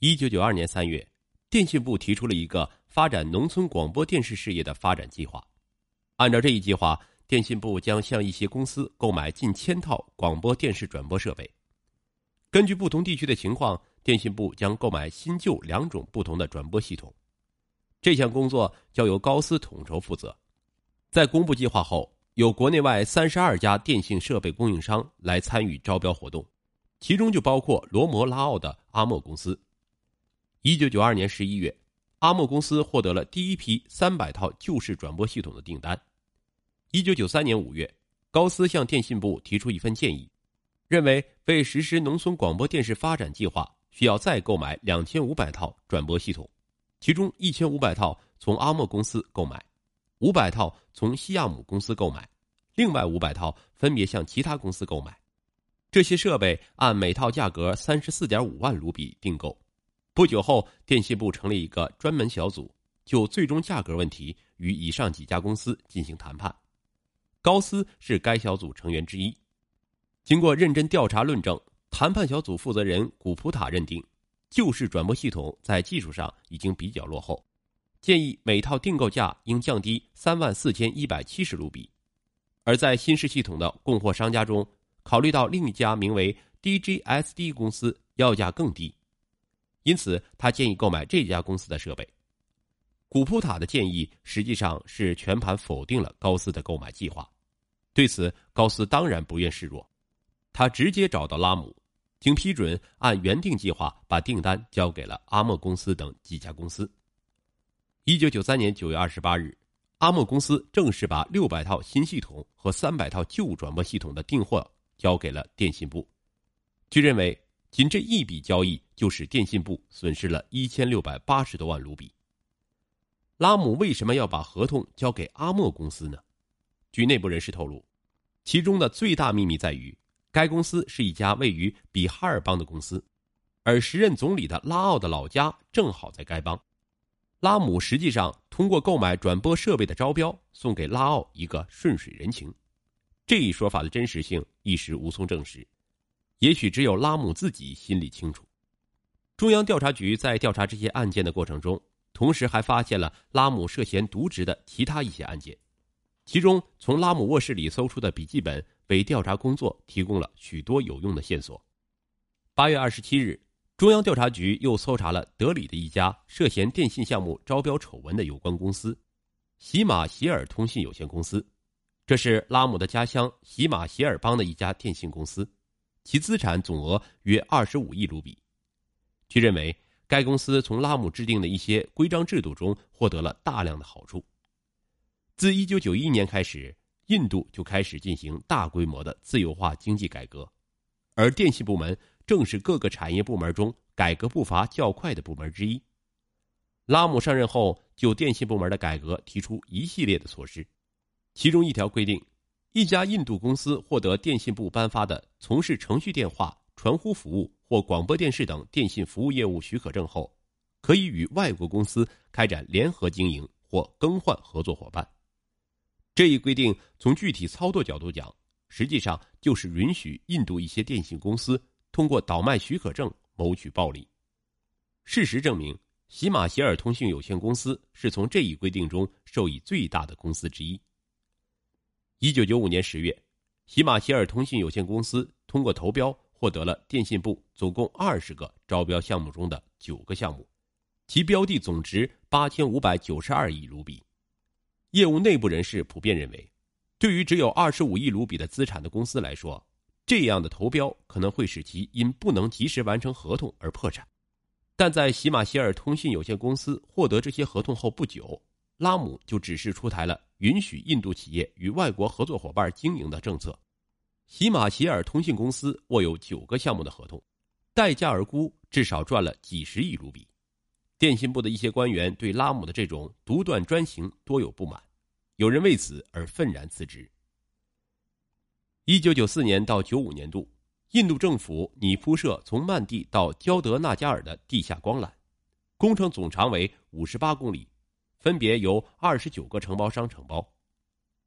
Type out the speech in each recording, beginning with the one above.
一九九二年三月，电信部提出了一个发展农村广播电视事业的发展计划。按照这一计划，电信部将向一些公司购买近千套广播电视转播设备。根据不同地区的情况，电信部将购买新旧两种不同的转播系统。这项工作交由高斯统筹负责。在公布计划后，有国内外三十二家电信设备供应商来参与招标活动，其中就包括罗摩拉奥的阿莫公司。一九九二年十一月，阿莫公司获得了第一批三百套旧式转播系统的订单。一九九三年五月，高斯向电信部提出一份建议，认为为实施农村广播电视发展计划，需要再购买两千五百套转播系统，其中一千五百套从阿莫公司购买，五百套从西亚姆公司购买，另外五百套分别向其他公司购买。这些设备按每套价格三十四点五万卢比订购。不久后，电信部成立一个专门小组，就最终价格问题与以上几家公司进行谈判。高斯是该小组成员之一。经过认真调查论证，谈判小组负责人古普塔认定，旧式转播系统在技术上已经比较落后，建议每套订购价应降低三万四千一百七十卢比。而在新式系统的供货商家中，考虑到另一家名为 DGSD 公司要价更低。因此，他建议购买这家公司的设备。古普塔的建议实际上是全盘否定了高斯的购买计划。对此，高斯当然不愿示弱，他直接找到拉姆，经批准，按原定计划把订单交给了阿莫公司等几家公司。一九九三年九月二十八日，阿莫公司正式把六百套新系统和三百套旧转播系统的订货交给了电信部。据认为。仅这一笔交易就使电信部损失了一千六百八十多万卢比。拉姆为什么要把合同交给阿莫公司呢？据内部人士透露，其中的最大秘密在于，该公司是一家位于比哈尔邦的公司，而时任总理的拉奥的老家正好在该邦。拉姆实际上通过购买转播设备的招标，送给拉奥一个顺水人情。这一说法的真实性一时无从证实。也许只有拉姆自己心里清楚。中央调查局在调查这些案件的过程中，同时还发现了拉姆涉嫌渎职的其他一些案件，其中从拉姆卧室里搜出的笔记本为调查工作提供了许多有用的线索。八月二十七日，中央调查局又搜查了德里的一家涉嫌电信项目招标丑闻的有关公司——喜马偕尔通信有限公司，这是拉姆的家乡喜马偕尔邦的一家电信公司。其资产总额约二十五亿卢比。据认为，该公司从拉姆制定的一些规章制度中获得了大量的好处。自一九九一年开始，印度就开始进行大规模的自由化经济改革，而电信部门正是各个产业部门中改革步伐较快的部门之一。拉姆上任后，就电信部门的改革提出一系列的措施，其中一条规定。一家印度公司获得电信部颁发的从事程序电话、传呼服务或广播电视等电信服务业务许可证后，可以与外国公司开展联合经营或更换合作伙伴。这一规定从具体操作角度讲，实际上就是允许印度一些电信公司通过倒卖许可证谋取暴利。事实证明，喜马偕尔通信有限公司是从这一规定中受益最大的公司之一。一九九五年十月，喜马偕尔通信有限公司通过投标获得了电信部总共二十个招标项目中的九个项目，其标的总值八千五百九十二亿卢比。业务内部人士普遍认为，对于只有二十五亿卢比的资产的公司来说，这样的投标可能会使其因不能及时完成合同而破产。但在喜马偕尔通信有限公司获得这些合同后不久。拉姆就指示出台了允许印度企业与外国合作伙伴经营的政策。喜马偕尔通信公司握有九个项目的合同，待价而沽，至少赚了几十亿卢比。电信部的一些官员对拉姆的这种独断专行多有不满，有人为此而愤然辞职。一九九四年到九五年度，印度政府拟铺设从曼地到焦德纳加尔的地下光缆，工程总长为五十八公里。分别由二十九个承包商承包。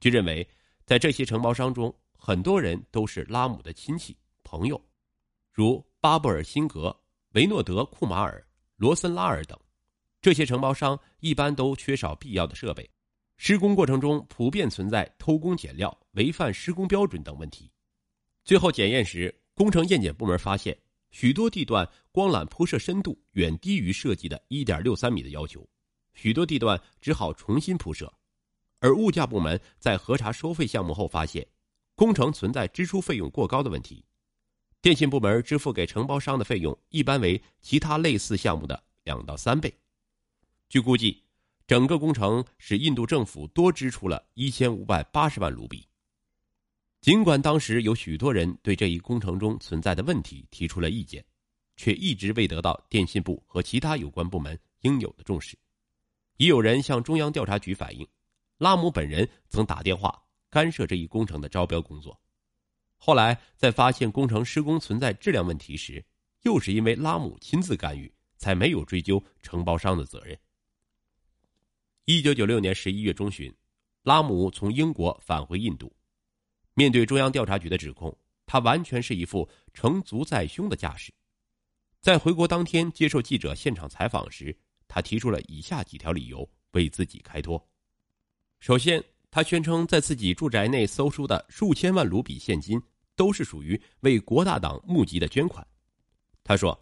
据认为，在这些承包商中，很多人都是拉姆的亲戚朋友，如巴布尔辛格、维诺德库马尔、罗森拉尔等。这些承包商一般都缺少必要的设备，施工过程中普遍存在偷工减料、违反施工标准等问题。最后检验时，工程验检部门发现许多地段光缆铺设深度远低于设计的1.63米的要求，许多地段只好重新铺设。而物价部门在核查收费项目后发现，工程存在支出费用过高的问题。电信部门支付给承包商的费用一般为其他类似项目的两到三倍。据估计，整个工程使印度政府多支出了一千五百八十万卢比。尽管当时有许多人对这一工程中存在的问题提出了意见，却一直未得到电信部和其他有关部门应有的重视。已有人向中央调查局反映，拉姆本人曾打电话干涉这一工程的招标工作。后来在发现工程施工存在质量问题时，又是因为拉姆亲自干预，才没有追究承包商的责任。一九九六年十一月中旬，拉姆从英国返回印度。面对中央调查局的指控，他完全是一副成竹在胸的架势。在回国当天接受记者现场采访时，他提出了以下几条理由为自己开脱。首先，他宣称在自己住宅内搜出的数千万卢比现金都是属于为国大党募集的捐款。他说：“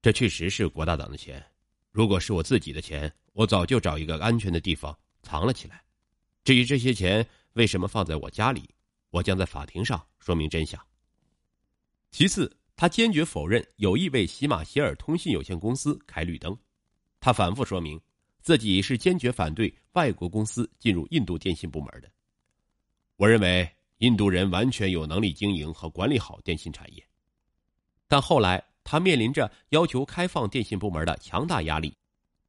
这确实是国大党的钱，如果是我自己的钱。”我早就找一个安全的地方藏了起来。至于这些钱为什么放在我家里，我将在法庭上说明真相。其次，他坚决否认有意为喜马歇尔通信有限公司开绿灯。他反复说明自己是坚决反对外国公司进入印度电信部门的。我认为印度人完全有能力经营和管理好电信产业，但后来他面临着要求开放电信部门的强大压力。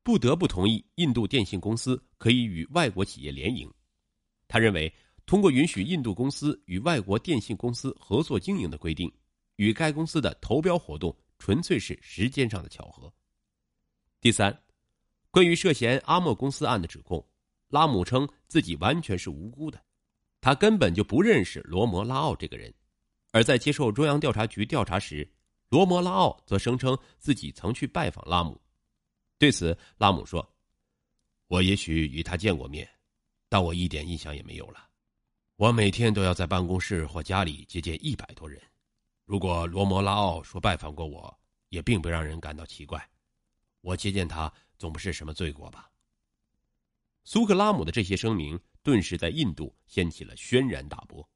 不得不同意印度电信公司可以与外国企业联营。他认为，通过允许印度公司与外国电信公司合作经营的规定，与该公司的投标活动纯粹是时间上的巧合。第三，关于涉嫌阿莫公司案的指控，拉姆称自己完全是无辜的，他根本就不认识罗摩拉奥这个人。而在接受中央调查局调查时，罗摩拉奥则声称自己曾去拜访拉姆。对此，拉姆说：“我也许与他见过面，但我一点印象也没有了。我每天都要在办公室或家里接见一百多人。如果罗摩拉奥说拜访过我，也并不让人感到奇怪。我接见他总不是什么罪过吧？”苏克拉姆的这些声明顿时在印度掀起了轩然大波，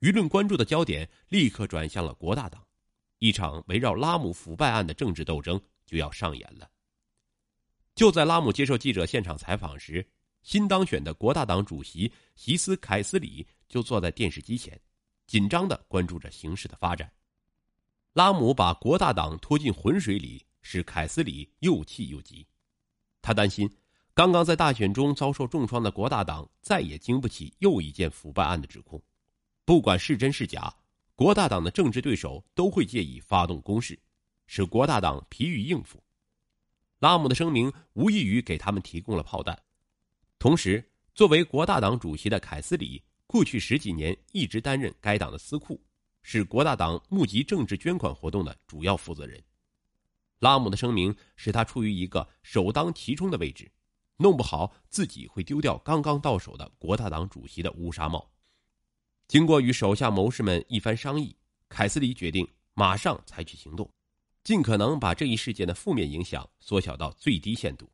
舆论关注的焦点立刻转向了国大党，一场围绕拉姆腐败案的政治斗争就要上演了。就在拉姆接受记者现场采访时，新当选的国大党主席席斯凯斯里就坐在电视机前，紧张的关注着形势的发展。拉姆把国大党拖进浑水里，使凯斯里又气又急。他担心，刚刚在大选中遭受重创的国大党再也经不起又一件腐败案的指控。不管是真是假，国大党的政治对手都会借以发动攻势，使国大党疲于应付。拉姆的声明无异于给他们提供了炮弹，同时，作为国大党主席的凯斯里，过去十几年一直担任该党的司库，是国大党募集政治捐款活动的主要负责人。拉姆的声明使他处于一个首当其冲的位置，弄不好自己会丢掉刚刚到手的国大党主席的乌纱帽。经过与手下谋士们一番商议，凯斯里决定马上采取行动。尽可能把这一事件的负面影响缩小到最低限度。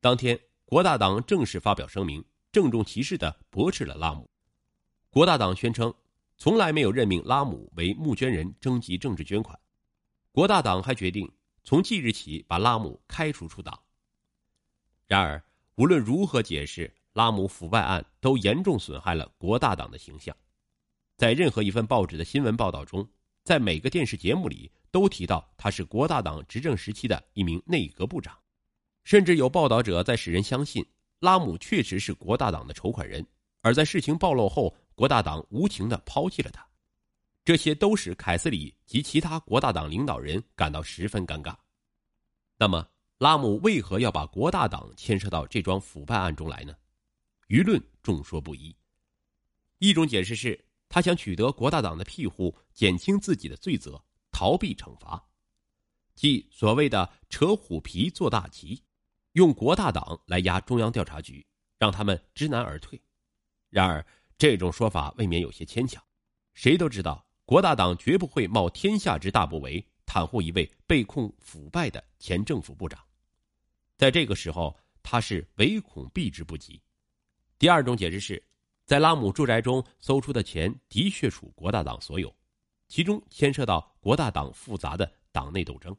当天，国大党正式发表声明，郑重其事地驳斥了拉姆。国大党宣称，从来没有任命拉姆为募捐人征集政治捐款。国大党还决定从即日起把拉姆开除出党。然而，无论如何解释，拉姆腐败案都严重损害了国大党的形象。在任何一份报纸的新闻报道中，在每个电视节目里。都提到他是国大党执政时期的一名内阁部长，甚至有报道者在使人相信拉姆确实是国大党的筹款人，而在事情暴露后，国大党无情的抛弃了他。这些都使凯斯里及其他国大党领导人感到十分尴尬。那么，拉姆为何要把国大党牵涉到这桩腐败案中来呢？舆论众说不一。一种解释是他想取得国大党的庇护，减轻自己的罪责。逃避惩罚，即所谓的“扯虎皮做大旗”，用国大党来压中央调查局，让他们知难而退。然而，这种说法未免有些牵强。谁都知道，国大党绝不会冒天下之大不韪，袒护一位被控腐败的前政府部长。在这个时候，他是唯恐避之不及。第二种解释是，在拉姆住宅中搜出的钱的确属国大党所有，其中牵涉到国大党复杂的党内斗争。